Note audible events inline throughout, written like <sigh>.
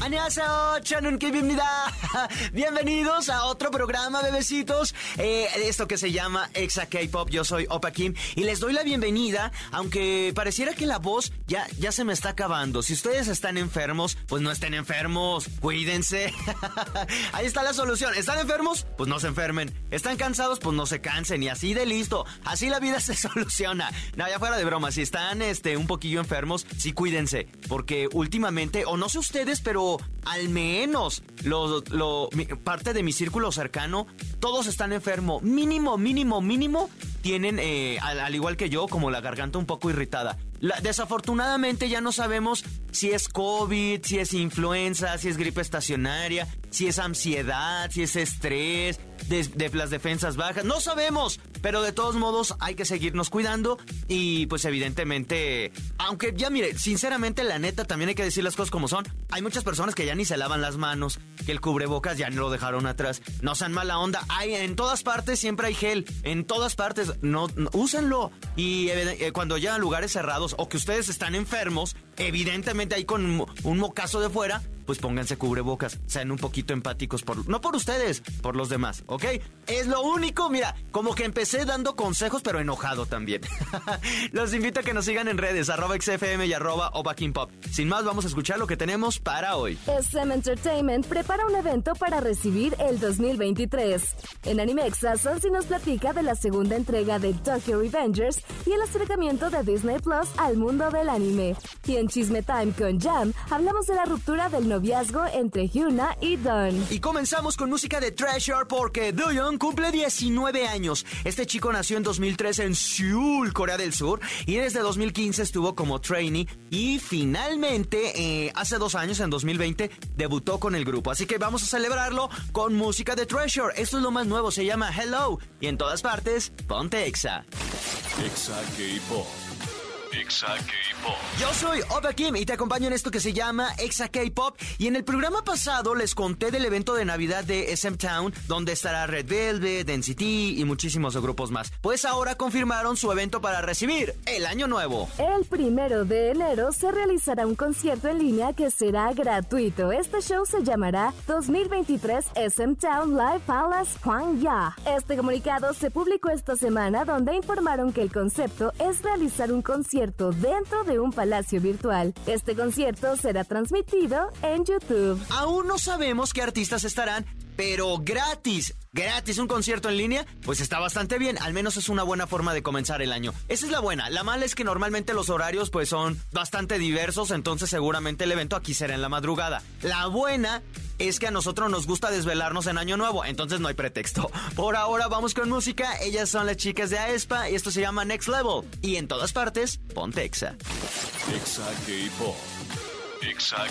Annyeonghaseyo, Chanun. Bienvenidos a otro programa, bebecitos. Eh, esto que se llama Exa K-Pop. Yo soy Opa Kim y les doy la bienvenida, aunque pareciera que la voz ya, ya se me está acabando. Si ustedes están enfermos, pues no estén enfermos. Cuídense. <laughs> Ahí está la solución. ¿Están enfermos? Pues no se enfermen. ¿Están cansados? Pues no se cansen. Y así de listo. Así la vida <laughs> se soluciona. No, ya fuera de broma. Si están este, un poquillo enfermos, sí cuídense. Porque últimamente, o no sé ustedes, pero al menos parte de mi círculo cercano, todos están enfermos. Mínimo, mínimo, mínimo tienen, eh, al, igual que yo, como la garganta un poco irritada. Desafortunadamente ya no sabemos si es COVID, si es influenza, si es gripe estacionaria, si es ansiedad, si es estrés, de, las defensas bajas. No sabemos, pero de todos modos hay que seguirnos cuidando y pues evidentemente, aunque ya mire, sinceramente la neta también hay que decir las cosas como son. Hay muchas personas que ya ni se lavan las manos, que el cubrebocas ya no lo dejaron atrás. No sean mala onda. Hay en todas partes siempre hay gel, en todas partes. No, úsenlo y eh, cuando llegan lugares cerrados o que ustedes están enfermos, evidentemente hay con un mocazo de fuera, pues pónganse cubrebocas, sean un poquito empáticos por no por ustedes, por los demás, ¿ok? Es lo único, mira, como que empecé dando consejos, pero enojado también. <laughs> los invito a que nos sigan en redes, arroba XFM y arroba Pop. Sin más, vamos a escuchar lo que tenemos para hoy. SM Entertainment prepara un evento para recibir el 2023. En Animexa, Sonsi nos platica de la segunda entrega de Tokyo Revengers y el acercamiento de Disney Plus al mundo del anime. Y en Chisme Time con Jam, hablamos de la ruptura del noviazgo entre Hyuna y Don. Y comenzamos con música de Treasure porque Doyoung cumple 19 años. Este chico nació en 2003 en Seúl, Corea del Sur, y desde 2015 estuvo como trainee y finalmente eh, hace dos años, en 2020, debutó con el grupo. Así que vamos a celebrarlo con música de Treasure. Esto es lo más nuevo, se llama Hello y en todas partes, ponte Exa. Exa K-Pop. Exa K-Pop. Yo soy Opa Kim y te acompaño en esto que se llama Exa K-Pop. Y en el programa pasado les conté del evento de Navidad de SM Town, donde estará Red Velvet, NCT y muchísimos grupos más. Pues ahora confirmaron su evento para recibir el año nuevo. El primero de enero se realizará un concierto en línea que será gratuito. Este show se llamará 2023 SM Town Live Palace Ya. Este comunicado se publicó esta semana donde informaron que el concepto es realizar un concierto dentro de un palacio virtual. Este concierto será transmitido en YouTube. Aún no sabemos qué artistas estarán, pero gratis. Gratis, un concierto en línea, pues está bastante bien, al menos es una buena forma de comenzar el año. Esa es la buena, la mala es que normalmente los horarios pues son bastante diversos, entonces seguramente el evento aquí será en la madrugada. La buena es que a nosotros nos gusta desvelarnos en Año Nuevo, entonces no hay pretexto. Por ahora vamos con música, ellas son las chicas de Aespa y esto se llama Next Level. Y en todas partes, ponte Exa. Exa K-Pop. Exa.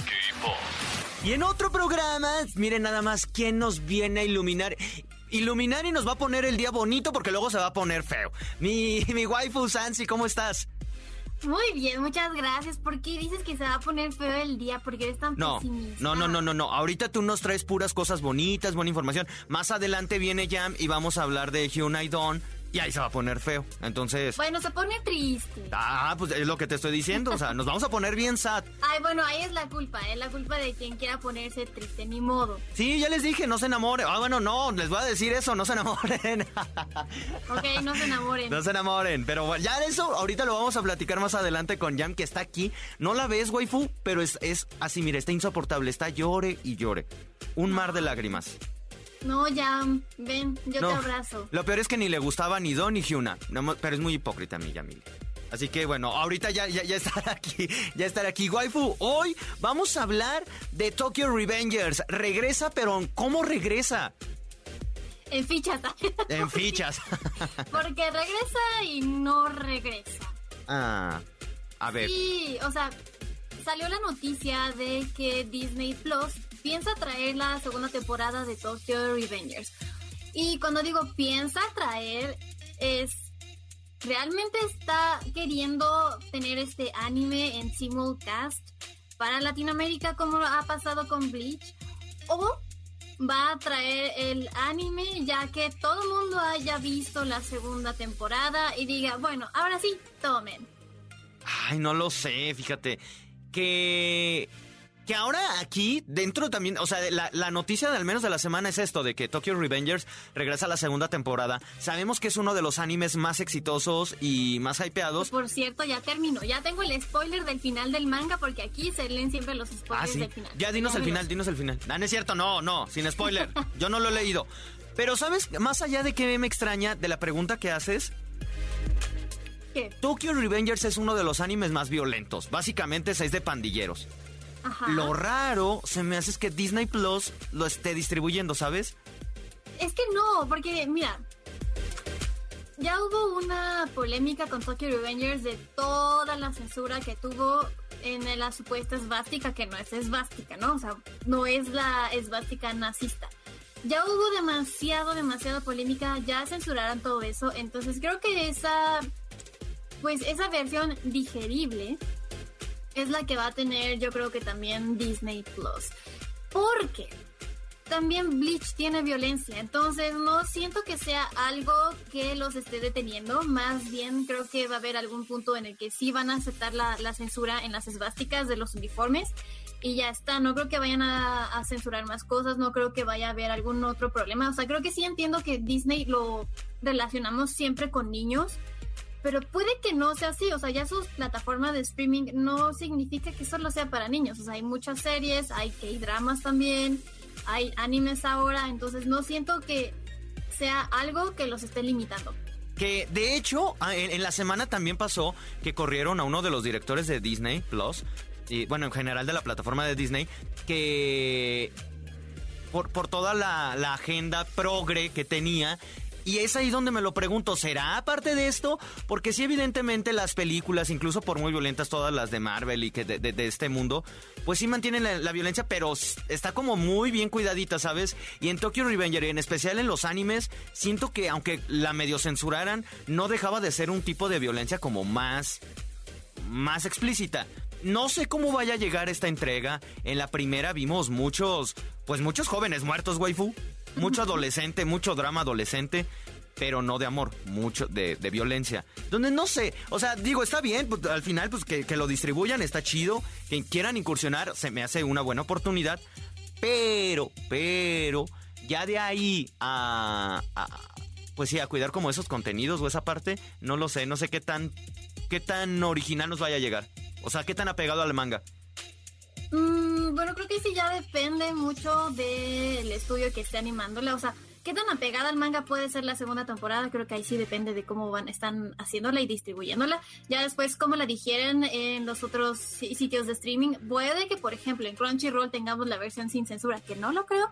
Y en otro programa, miren nada más quién nos viene a iluminar. Iluminar y nos va a poner el día bonito porque luego se va a poner feo. Mi, mi waifu Sansi, ¿cómo estás? Muy bien, muchas gracias. ¿Por qué dices que se va a poner feo el día? Porque eres tan no, pesimista. No, no, no, no, no. Ahorita tú nos traes puras cosas bonitas, buena información. Más adelante viene Jam y vamos a hablar de Hyunai Dawn y ahí se va a poner feo. Entonces. Bueno, se pone triste. Ah, pues es lo que te estoy diciendo. O sea, nos vamos a poner bien sad. Ay, bueno, ahí es la culpa, es la culpa de quien quiera ponerse triste, ni modo. Sí, ya les dije, no se enamoren. Ah, bueno, no, les voy a decir eso, no se enamoren. <laughs> ok, no se enamoren. No se enamoren, pero ya eso, ahorita lo vamos a platicar más adelante con Jam, que está aquí. No la ves, waifu, pero es, es así, mire, está insoportable, está llore y llore. Un mar de lágrimas. No, ya, ven, yo te abrazo. Lo peor es que ni le gustaba ni Don ni Hyuna, pero es muy hipócrita mí, Yamil. Así que bueno, ahorita ya, ya, ya <laughs> estará aquí, ya estará aquí. Waifu, hoy vamos a hablar de Tokyo Revengers. Regresa, pero ¿cómo regresa? En fichas. <laughs> En fichas. <laughs> Porque regresa y no regresa. Ah, a ver. Sí, o sea, salió la noticia de que Disney Plus piensa traer la segunda temporada de Tokyo Revengers. Y cuando digo piensa traer, es realmente está queriendo tener este anime en simulcast para Latinoamérica como ha pasado con Bleach o va a traer el anime ya que todo el mundo haya visto la segunda temporada y diga, bueno, ahora sí, tomen. Ay, no lo sé, fíjate. Que que ahora aquí, dentro también, o sea, la, la, noticia de al menos de la semana es esto, de que Tokyo Revengers regresa a la segunda temporada. Sabemos que es uno de los animes más exitosos y más hypeados. Por cierto, ya terminó. Ya tengo el spoiler del final del manga porque aquí se leen siempre los spoilers ah, del final. Ya dinos el final, dinos el final. Ah, no es cierto, no, no, sin spoiler. <laughs> Yo no lo he leído. Pero, ¿sabes? Más allá de que me extraña de la pregunta que haces, ¿Qué? Tokyo Revengers es uno de los animes más violentos. Básicamente es de pandilleros. Ajá. Lo raro se me hace es que Disney Plus lo esté distribuyendo, ¿sabes? Es que no, porque mira, ya hubo una polémica con Tokyo Revengers de toda la censura que tuvo en la supuesta esvástica, que no es esvástica, ¿no? O sea, no es la esvástica nazista. Ya hubo demasiado, demasiada polémica, ya censuraron todo eso, entonces creo que esa, pues esa versión digerible es la que va a tener yo creo que también Disney Plus. Porque también Bleach tiene violencia, entonces no siento que sea algo que los esté deteniendo, más bien creo que va a haber algún punto en el que sí van a aceptar la, la censura en las esvásticas de los uniformes y ya está, no creo que vayan a, a, censurar más cosas, no creo que vaya a haber algún otro problema, o sea, creo que sí entiendo que Disney lo relacionamos siempre con niños, pero puede que no sea así, o sea, ya sus plataformas de streaming no significa que solo sea para niños, o sea, hay muchas series, hay K-dramas también, hay animes ahora, entonces no siento que sea algo que los esté limitando. Que de hecho, en, en, la semana también pasó que corrieron a uno de los directores de Disney Plus, y bueno, en general de la plataforma de Disney, que por, por toda la agenda progre que tenía, y es ahí donde me lo pregunto, ¿será aparte de esto? Porque sí, evidentemente las películas, incluso por muy violentas todas las de Marvel y que de, este mundo, pues sí mantienen la, violencia, pero está como muy bien cuidadita, ¿sabes? Y en Tokyo Revenger, en especial en los animes, siento que aunque la medio censuraran, no dejaba de ser un tipo de violencia como más... más explícita. No sé cómo vaya a llegar esta entrega. En la primera vimos muchos, pues muchos jóvenes muertos, waifu mucho adolescente, mucho drama adolescente, pero no de amor, mucho de, de, violencia. Donde no sé, o sea, digo, está bien, pues, al final, pues que, que, lo distribuyan, está chido, que quieran incursionar, se me hace una buena oportunidad, pero, pero, ya de ahí a, pues sí, a cuidar como esos contenidos o esa parte, no lo sé, no sé qué tan, qué tan original nos vaya a llegar. O sea, qué tan apegado al manga. Mm, bueno, creo que sí ya depende mucho del estudio que esté animándola. O sea, qué tan apegada al manga puede ser la segunda temporada. Creo que ahí sí depende de cómo van, están haciéndola y distribuyéndola. Ya después, cómo la digieren en los otros sitios de streaming. Puede que, por ejemplo, en Crunchyroll tengamos la versión sin censura, que no lo creo.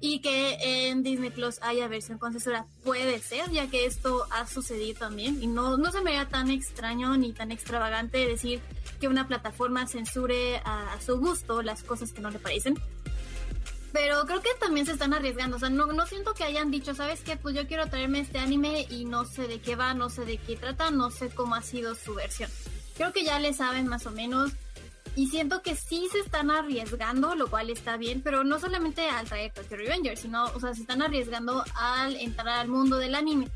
Y que en Disney Plus haya versión con censura. Puede ser, ya que esto ha sucedido también. Y no, no se me vea tan extraño ni tan extravagante decir que una plataforma censure a, su gusto las cosas que no le parecen. Pero creo que también se están arriesgando. O sea, no, no siento que hayan dicho, ¿sabes qué? Pues yo quiero traerme este anime y no sé de qué va, no sé de qué trata, no sé cómo ha sido su versión. Creo que ya le saben más o menos. Y siento que sí se están arriesgando, lo cual está bien, pero no solamente al traer Tokyo Revenger, sino, o sea, se están arriesgando al entrar al mundo del anime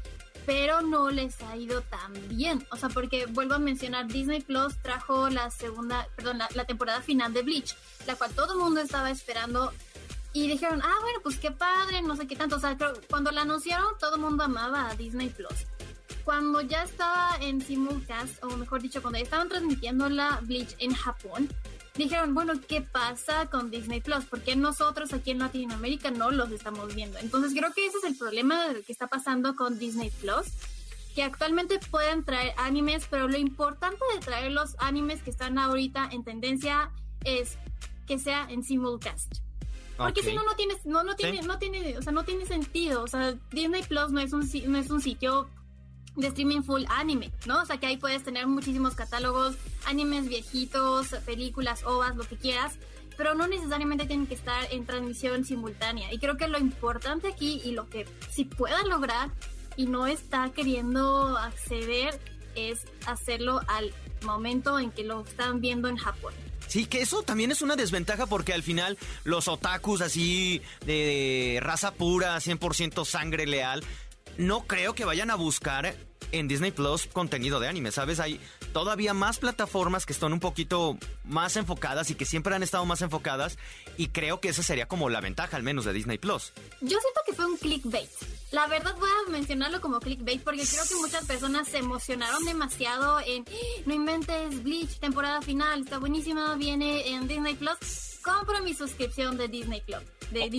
pero no les ha ido tan bien. O sea, porque vuelvo a mencionar, Disney Plus trajo la segunda, perdón, la, la temporada final de Bleach, la cual todo el mundo estaba esperando. Y dijeron, ah, bueno, pues qué padre, no sé qué tanto. O sea, cuando la anunciaron, todo el mundo amaba a Disney Plus. Cuando ya estaba en simulcast, o mejor dicho, cuando ya estaban transmitiendo la Bleach en Japón, dijeron, bueno, ¿qué pasa con Disney Plus? Porque nosotros aquí en Latinoamérica no los estamos viendo. Entonces creo que ese es el problema de lo que está pasando con Disney Plus, que actualmente pueden traer animes, pero lo importante de traer los animes que están ahorita en tendencia es que sea en simulcast. Porque okay. si no no tienes no no tiene ¿Sí? no tiene o sea no tiene sentido, o sea, Disney Plus no es un no es un sitio de streaming full anime, ¿no? O sea que ahí puedes tener muchísimos catálogos, animes viejitos, películas, ovas, lo que quieras, pero no necesariamente tienen que estar en transmisión simultánea. Y creo que lo importante aquí y lo que si puedan lograr y no está queriendo acceder es hacerlo al momento en que lo están viendo en Japón. Sí, que eso también es una desventaja porque al final los otakus así de raza pura, 100% sangre leal, no creo que vayan a buscar en Disney Plus contenido de anime, ¿sabes? Hay todavía más plataformas que están un poquito más enfocadas y que siempre han estado más enfocadas y creo que esa sería como la ventaja al menos de Disney Plus. Yo siento que fue un clickbait. La verdad voy a mencionarlo como clickbait porque creo que muchas personas se emocionaron demasiado en ¡Ah! no inventes Bleach temporada final, está buenísima, viene en Disney Plus. Compro mi suscripción de Disney Club.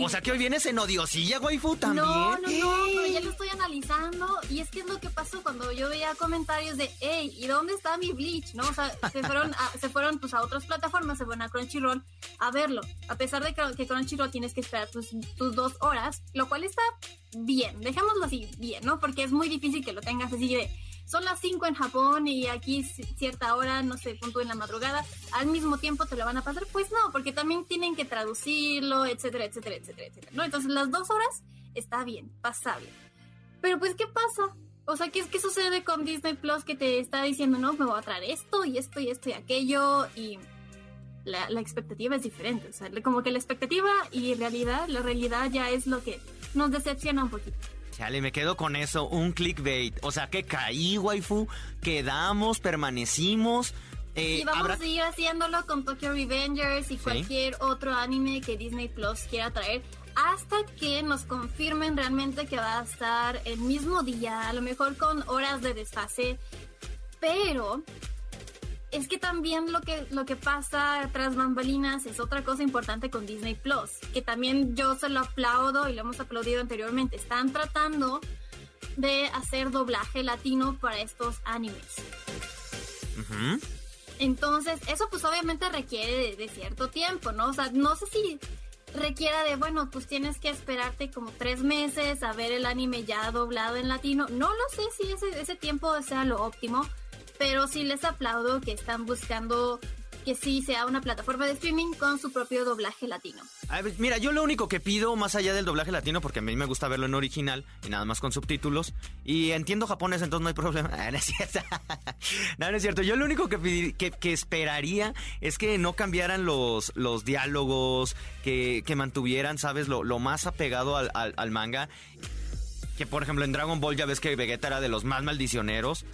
O, sea que hoy vienes en odiosilla, waifu, también. No, no, no, pero ya lo estoy analizando. Y es que es lo que pasó cuando yo veía comentarios de, hey, ¿y dónde está mi Bleach? ¿No? O sea, se fueron, a, se fueron pues, a otras plataformas, se fueron a Crunchyroll a verlo. A pesar de que, Crunchyroll tienes que esperar tus, tus dos horas, lo cual está bien, dejémoslo así, bien, ¿no? Porque es muy difícil que lo tengas así de son las 5 en Japón y aquí cierta hora, no sé, punto en la madrugada, al mismo tiempo te lo van a pasar. Pues no, porque también tienen que traducirlo, etcétera, etcétera, etcétera, etcétera. ¿no? Entonces las dos horas está bien, pasable. Pero pues, ¿qué pasa? O sea, ¿qué, ¿qué sucede con Disney Plus que te está diciendo, no, me voy a traer esto y esto y esto y aquello? Y la, la expectativa es diferente. O sea, como que la expectativa y realidad, la realidad ya es lo que nos decepciona un poquito. Chale, me quedo con eso, un clickbait. O sea que caí, waifu, quedamos, permanecimos. Eh, y vamos a seguir haciéndolo con Tokyo Revengers y cualquier otro anime que Disney Plus quiera traer hasta que nos confirmen realmente que va a estar el mismo día, a lo mejor con horas de desfase. Pero es que también lo que, lo que pasa tras bambalinas es otra cosa importante con Disney Plus, que también yo se lo aplaudo y lo hemos aplaudido anteriormente. Están tratando de hacer doblaje latino para estos animes. Entonces, eso pues obviamente requiere de, cierto tiempo, ¿no? O sea, no sé si requiera de, bueno, pues tienes que esperarte como tres meses a ver el anime ya doblado en latino. No lo sé si ese, ese tiempo sea lo óptimo pero sí les aplaudo que están buscando que sí sea una plataforma de streaming con su propio doblaje latino. mira, yo lo único que pido, más allá del doblaje latino, porque a mí me gusta verlo en original y nada más con subtítulos, y entiendo japonés, entonces no hay problema. <laughs> no, es cierto. no, no es cierto. Yo lo único que, que, esperaría es que no cambiaran los, los diálogos, que, mantuvieran, ¿sabes?, lo, más apegado al, al manga. Que por ejemplo en Dragon Ball ya ves que Vegeta era de los más maldicioneros.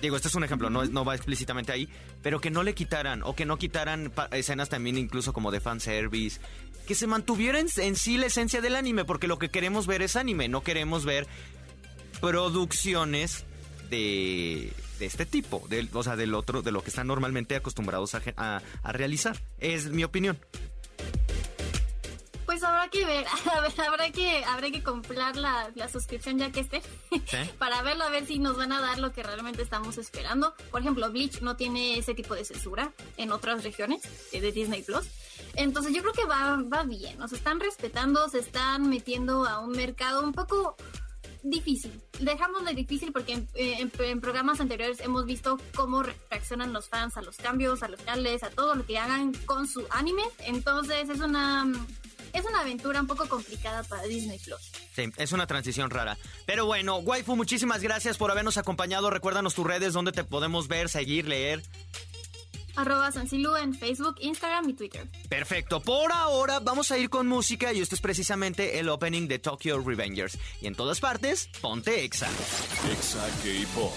Digo, este es un ejemplo, no, va explícitamente ahí, pero que no le quitaran o que no quitaran escenas también incluso como de fanservice, que se mantuviera en, sí la esencia del anime, porque lo que queremos ver es anime, no queremos ver producciones de, de este tipo, o sea, del otro, de lo que están normalmente acostumbrados a realizar. Es mi opinión. Pues habrá que <laughs> ver, habrá que, habrá que comprar la, suscripción ya que esté, <laughs> para verlo, a ver si nos van a dar lo que realmente estamos esperando. Por ejemplo, Bleach no tiene ese tipo de censura en otras regiones de Disney Plus. Entonces yo creo que va, va bien, nos están respetando, se están metiendo a un mercado un poco difícil. Dejámoslo difícil porque en, en, programas anteriores hemos visto cómo reaccionan los fans a los cambios, a los canales, a todo lo que hagan con su anime. Entonces es una es una aventura un poco complicada para Disney Plus. Sí, es una transición rara. Pero bueno, Waifu, muchísimas gracias por habernos acompañado. Recuérdanos tus redes donde te podemos ver, seguir, leer. Arroba Sancilu en Facebook, Instagram y Twitter. Perfecto. Por ahora vamos a ir con música y esto es precisamente el opening de Tokyo Revengers. Y en todas partes, ponte Exa. Exa K-Pop.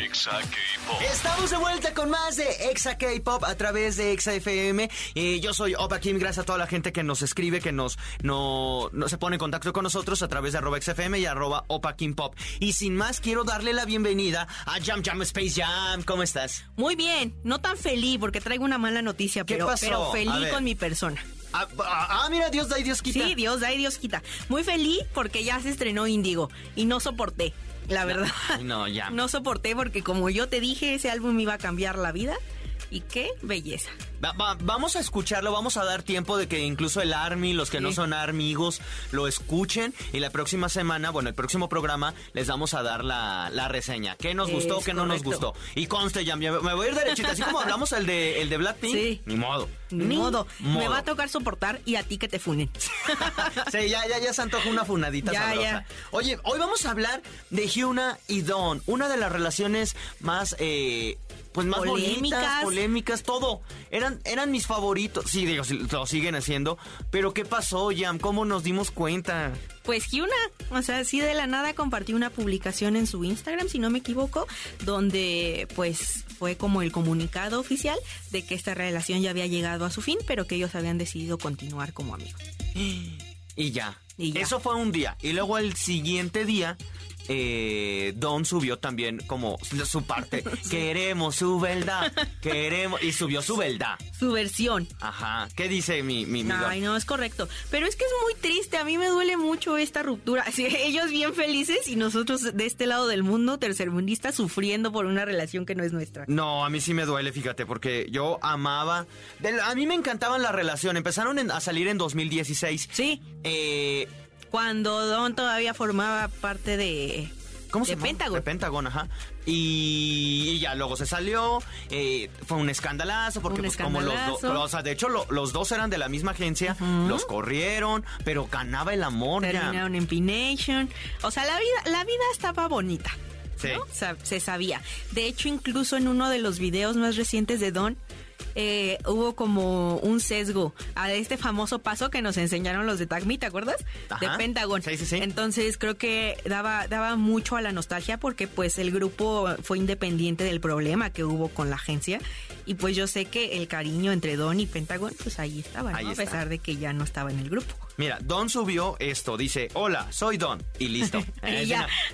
Exa K-Pop. Estamos de vuelta con más de Exa K-Pop a través de Exa FM. Y yo soy Opa Kim, gracias a toda la gente que nos escribe, que nos no, no se pone en contacto con nosotros a través de arroba XFM y arroba Opa Kim Pop. Y sin más, quiero darle la bienvenida a Jam Jam Space Jam. ¿Cómo estás? Muy bien, no tan feliz porque traigo una mala noticia, pero, pero feliz con mi persona. Ah, ah, ah, mira, Dios da y Dios quita. Sí, Dios da y Dios quita. Muy feliz porque ya se estrenó Índigo y no soporté la verdad. No, ya. <laughs> No soporté porque como yo te dije, ese álbum iba a cambiar la vida. Y qué belleza. Vamos a escucharlo, vamos a dar tiempo de que incluso el Army, los que no son amigos, lo escuchen. Y la próxima semana, bueno, el próximo programa, les vamos a dar la, reseña. ¿Qué nos gustó, qué no nos gustó? Y conste, ya, me voy a ir derechito. Así como hablamos el de, el de Blackpink, sí. ni modo. Ni, modo. Me va a tocar soportar y a ti que te funen. <laughs> sí, ya, ya, ya se antoja una funadita sabrosa. Oye, hoy vamos a hablar de Hyuna y Don, una de las relaciones más eh, pues más polémicas, polémicas, todo. Eran, eran mis favoritos. Sí, digo, lo siguen haciendo. Pero ¿qué pasó, Jam? ¿Cómo nos dimos cuenta? Pues Hyuna, o sea, sí de la nada compartió una publicación en su Instagram, si no me equivoco, donde pues fue como el comunicado oficial de que esta relación ya había llegado a su fin, pero que ellos habían decidido continuar como amigos. <gasps> Y ya. Y ya. Eso fue un día. Y luego el siguiente día eh, Don subió también como su parte. <laughs> Queremos su verdad. Queremos. Y subió su verdad. Su versión. Ajá. ¿Qué dice mi, mi, Ay, no, es correcto. Pero es que es muy triste. A mí me duele mucho esta ruptura. <laughs> ellos bien felices y nosotros de este lado del mundo, tercermundista, sufriendo por una relación que no es nuestra. No, a mí sí me duele, fíjate, porque yo amaba. a mí me encantaban la relación. Empezaron a salir en 2016. Sí. Eh cuando Don todavía formaba parte de... ¿Cómo se llama? Pentagon. De Pentagon, ajá. Y, ya luego se salió, eh, fue un escandalazo, porque pues, como los dos, o sea, de hecho los dos eran de la misma agencia, los corrieron, pero ganaba el amor Terminaron en P-Nation. O sea, la vida, la vida estaba bonita. Sí. O sea, se sabía. De hecho, incluso en uno de los videos más recientes de Don, eh, hubo como un sesgo a este famoso paso que nos enseñaron los de Tagmi, ¿te acuerdas? De Pentagon. Sí, sí, sí. Entonces creo que daba, daba mucho a la nostalgia porque pues el grupo fue independiente del problema que hubo con la agencia y pues yo sé que el cariño entre Don y Pentagon pues ahí estaba, a pesar de que ya no estaba en el grupo. Mira, Don subió esto, dice, hola, soy Don, y listo. <laughs>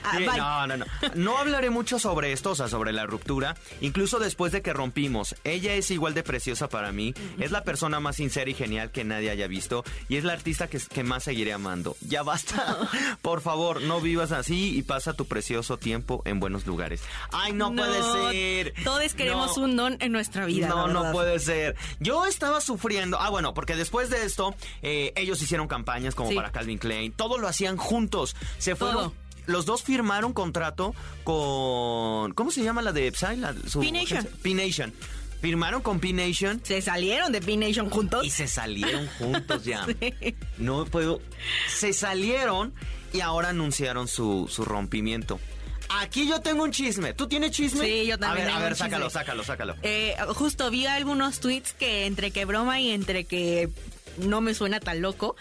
Ah, no, no, no. No hablaré mucho sobre esto, o sea, sobre la ruptura, incluso después de que rompimos. Ella es igual de preciosa para mí, es la persona más sincera y genial que nadie haya visto, y es la artista que, que más seguiré amando. Ya basta, <laughs> por favor, no vivas así y pasa tu precioso tiempo en buenos lugares. Ay, no, puede ser. Todos queremos un Don en nuestra vida. No, no puede ser. Yo estaba sufriendo, ah, bueno, porque después de esto, eh, ellos hicieron campañas como para Calvin Klein, todo lo hacían juntos. Se fueron los dos firmaron contrato con. ¿Cómo se llama la de Psy? P-Nation. P-Nation. Firmaron con P-Nation. Se salieron de P-Nation juntos. Y se salieron juntos ya. <laughs> No puedo. Se salieron y ahora anunciaron su, su rompimiento. Aquí yo tengo un chisme. ¿Tú tienes chisme? Sí, yo también. A ver, a ver, sácalo, sácalo, sácalo. Eh, justo vi algunos tweets que entre que broma y entre que no me suena tan loco.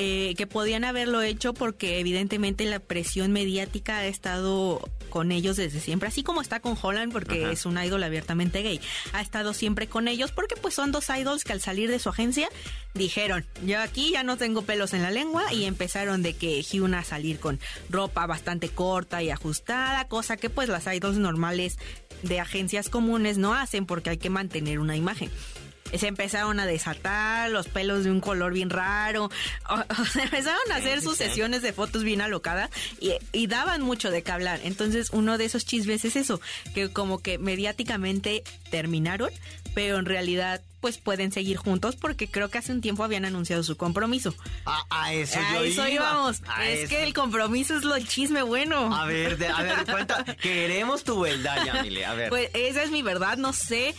Eh, que podían haberlo hecho porque evidentemente la presión mediática ha estado con ellos desde siempre, así como está con Holland porque es un idol abiertamente gay. Ha estado siempre con ellos porque pues son dos idols que al salir de su agencia dijeron, yo aquí ya no tengo pelos en la lengua y empezaron de que Hyuna a salir con ropa bastante corta y ajustada, cosa que pues las idols normales de agencias comunes no hacen porque hay que mantener una imagen se empezaron a desatar, los pelos de un color bien raro, o, <laughs> empezaron a hacer sus sesiones de fotos bien alocadas y, daban mucho de qué hablar. Entonces uno de esos chismes es eso, que como que mediáticamente terminaron, pero en realidad pues pueden seguir juntos porque creo que hace un tiempo habían anunciado su compromiso. A, eso a eso íbamos. es que el compromiso es lo el chisme bueno. A ver, a ver, cuenta. <laughs> Queremos tu verdad, Yamile. A ver. Pues esa es mi verdad, no sé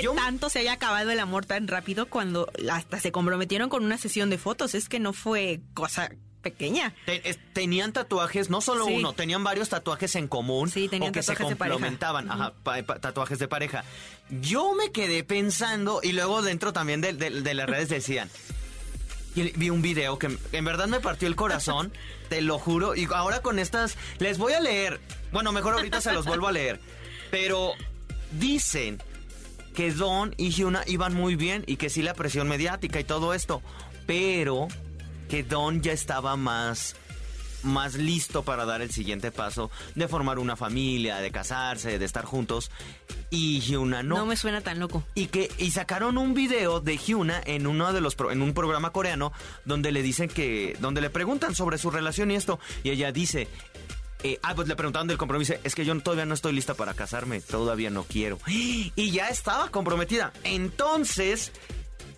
qué tanto se haya acabado el amor tan rápido cuando hasta se comprometieron con una sesión de fotos. Es que no fue cosa pequeña. tenían tatuajes, no solo uno, tenían varios tatuajes en común. Sí, tenían o que se complementaban. Ajá, tatuajes de pareja. Yo me quedé pensando, y luego dentro también de, de las redes decían. Y vi un video que en verdad me partió el corazón, <laughs> te lo juro. Y ahora con estas, les voy a leer. Bueno, mejor ahorita se los vuelvo a leer. Pero dicen que Don y Hyuna iban muy bien y que sí la presión mediática y todo esto, pero que Don ya estaba más más listo para dar el siguiente paso de formar una familia, de casarse, de estar juntos. Y Hyuna no. No me suena tan loco. Y que y sacaron un video de Hyuna en uno de los en un programa coreano donde le dicen que donde le preguntan sobre su relación y esto y ella dice eh, ah, pues le preguntaron del compromiso. Es que yo todavía no estoy lista para casarme. Todavía no quiero. <gasps> Y ya estaba comprometida. Entonces,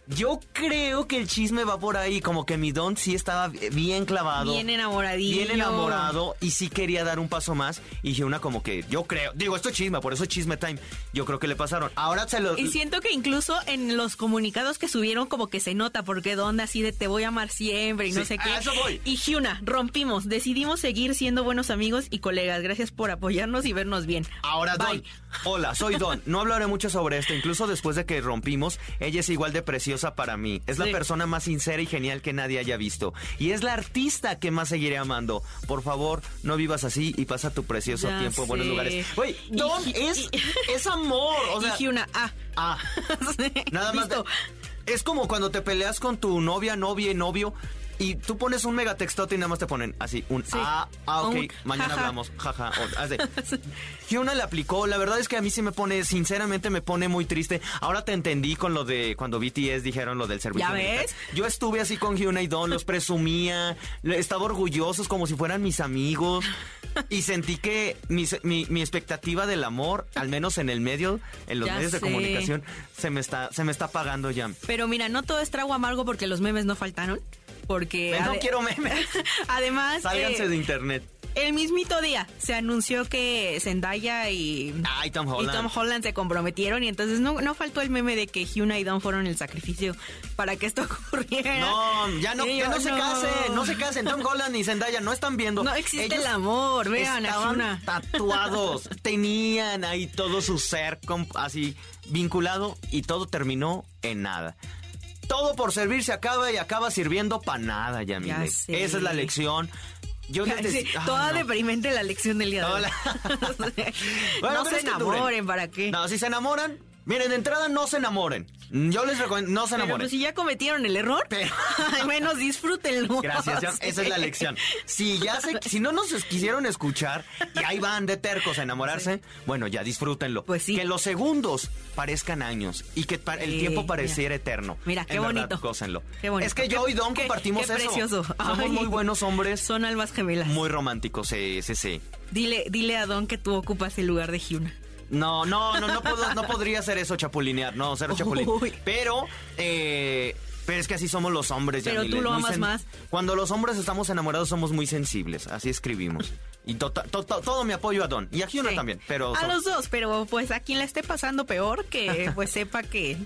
yo creo que el chisme va por ahí, como que mi don sí estaba bien clavado. Bien enamoradillo. Bien enamorado y sí quería dar un paso más. Y una como que yo creo, digo, esto es chisme, por eso es chisme time. Yo creo que le pasaron. Ahora se lo... Y siento que incluso en los comunicados que subieron como que se nota, porque Don así de te voy a amar siempre y no sé qué. A eso voy. Y Hyuna, rompimos, decidimos seguir siendo buenos amigos y colegas. Gracias por apoyarnos y vernos bien. Ahora, Don. Hola, soy Don. No hablaré mucho sobre esto, incluso después de que rompimos, ella es igual de preciosa para mí. Es la persona más sincera y genial que nadie haya visto. Y es la artista que más seguiré amando. Por favor, no vivas así y pasa tu precioso tiempo en buenos lugares. Oye, Don es, <laughs> es amor. O sea, y una A. Ah. <laughs> Nada más. es como cuando te peleas con tu novia, novia y novio y tú pones un megatextote y nada más te ponen así, un ah, ah, ok, mañana hablamos, jaja. así. <laughs> Hyuna le aplicó, la verdad es que a mí sí me pone, sinceramente me pone muy triste. Ahora te entendí con lo de cuando BTS dijeron lo del servicio. ¿Ya ves? Yo estuve así con Hyuna y Don, los presumía, estaba orgullosos como si fueran mis amigos. Y sentí que mi, mi, expectativa del amor, al menos en el medio, en los medios de comunicación, se me está, se me está apagando ya. Pero mira, no todo es trago amargo porque los memes no faltaron porque... no quiero <laughs> memes. Además... Sálganse eh, de internet. El mismito día se anunció que Zendaya y, Tom Holland. se comprometieron y entonces no, no faltó el meme de que Hyuna y Don fueron el sacrificio para que esto <laughs> ocurriera. No, ya no, ya no, se casen, no se casen. Tom Holland y Zendaya no están viendo. No existe el amor, vean estaban tatuados, <laughs> tenían ahí todo su ser así vinculado y todo terminó en nada. Todo por servir se acaba y acaba sirviendo para nada, Yamile. Esa es la lección. Yo toda deprimente la lección del día de hoy. <laughs> no se enamoren, ¿para qué? No, si se enamoran, miren, de entrada no se enamoren. Yo les recomiendo, no se enamoren. Pero si ya cometieron el error, <laughs> al menos disfrútenlo. Gracias, esa es la lección. Si ya se, si no nos quisieron escuchar y ahí van de tercos a enamorarse, bueno, ya disfrútenlo. Pues sí. Que los segundos parezcan años y que el tiempo pareciera eterno. Mira, qué bonito. Qué bonito. Es que yo y Don compartimos qué precioso. Somos muy buenos hombres. Son almas gemelas. Muy románticos, sí, sí, sí. Dile, dile a Don que tú ocupas el lugar de Hyuna. No, no, no, no, puedo, no podría hacer eso, chapulinear. No, ser chapulín. Pero, eh, pero es que así somos los hombres, Pero tú lo amas más. Cuando los hombres estamos enamorados somos muy sensibles, así escribimos. Y todo mi apoyo a Don. Y a Hyuna también, pero... A los dos, pero pues a quien le esté pasando peor, que pues sepa que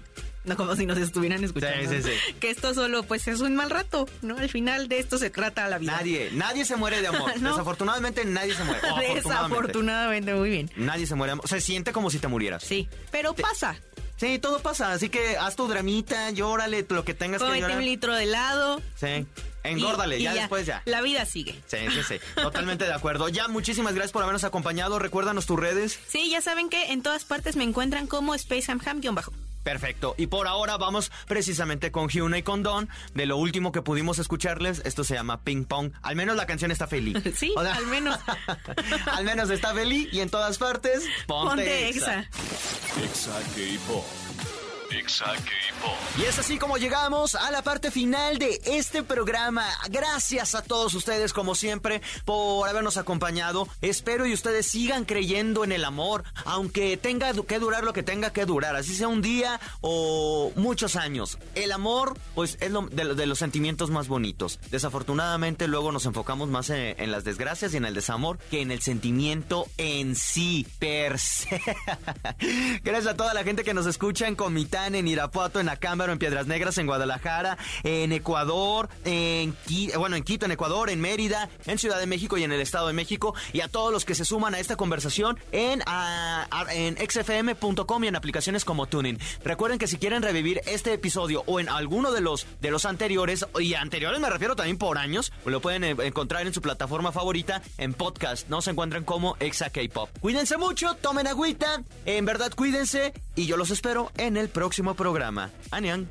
no <laughs> como si nos estuvieran escuchando. Sí, sí, sí. Que esto solo pues es un mal rato, ¿no? Al final de esto se trata la vida. Nadie, nadie se muere de <laughs> amor. Desafortunadamente nadie se muere. <laughs> Desafortunadamente, muy bien. Nadie se muere de amor. Se siente como si te murieras. Sí, pero pasa. Sí, todo pasa. Así que haz tu dramita, llórale lo que tengas que llorar. un litro de helado. Sí. Engórdale, ya, después ya. La vida sigue. Sí, sí, sí. Totalmente de acuerdo. Ya, muchísimas gracias por habernos acompañado. Recuérdanos tus redes. Sí, ya saben que en todas partes me encuentran como Space Ham bajo Perfecto. Y por ahora vamos precisamente con Hyuna y con Don. De lo último que pudimos escucharles, esto se llama Ping Pong. Al menos la canción está feliz. <laughs> Sí, al menos. <laughs> al menos está feliz y en todas partes, ponte, ponte exa. Exa, K-Pop. Y es así como llegamos a la parte final de este programa. Gracias a todos ustedes, como siempre, por habernos acompañado. Espero y ustedes sigan creyendo en el amor, aunque tenga que durar lo que tenga que durar, así sea un día o muchos años. El amor, pues, es de, los sentimientos más bonitos. Desafortunadamente, luego nos enfocamos más en, las desgracias y en el desamor que en el sentimiento en sí, per se. <laughs> Gracias a toda la gente que nos escucha en Comitán en Irapuato, en Acámbaro, en Piedras Negras, en Guadalajara, en Ecuador, en bueno, en Quito, en Ecuador, en Mérida, en Ciudad de México y en el Estado de México. Y a todos los que se suman a esta conversación en, en xfm.com y en aplicaciones como Tuning. Recuerden que si quieren revivir este episodio o en alguno de los, de los anteriores, y anteriores me refiero también por años, lo pueden encontrar en su plataforma favorita en podcast. No se encuentran como Exa K-Pop. Cuídense mucho, tomen agüita, en verdad cuídense y yo los espero en el próximo programa. Anian.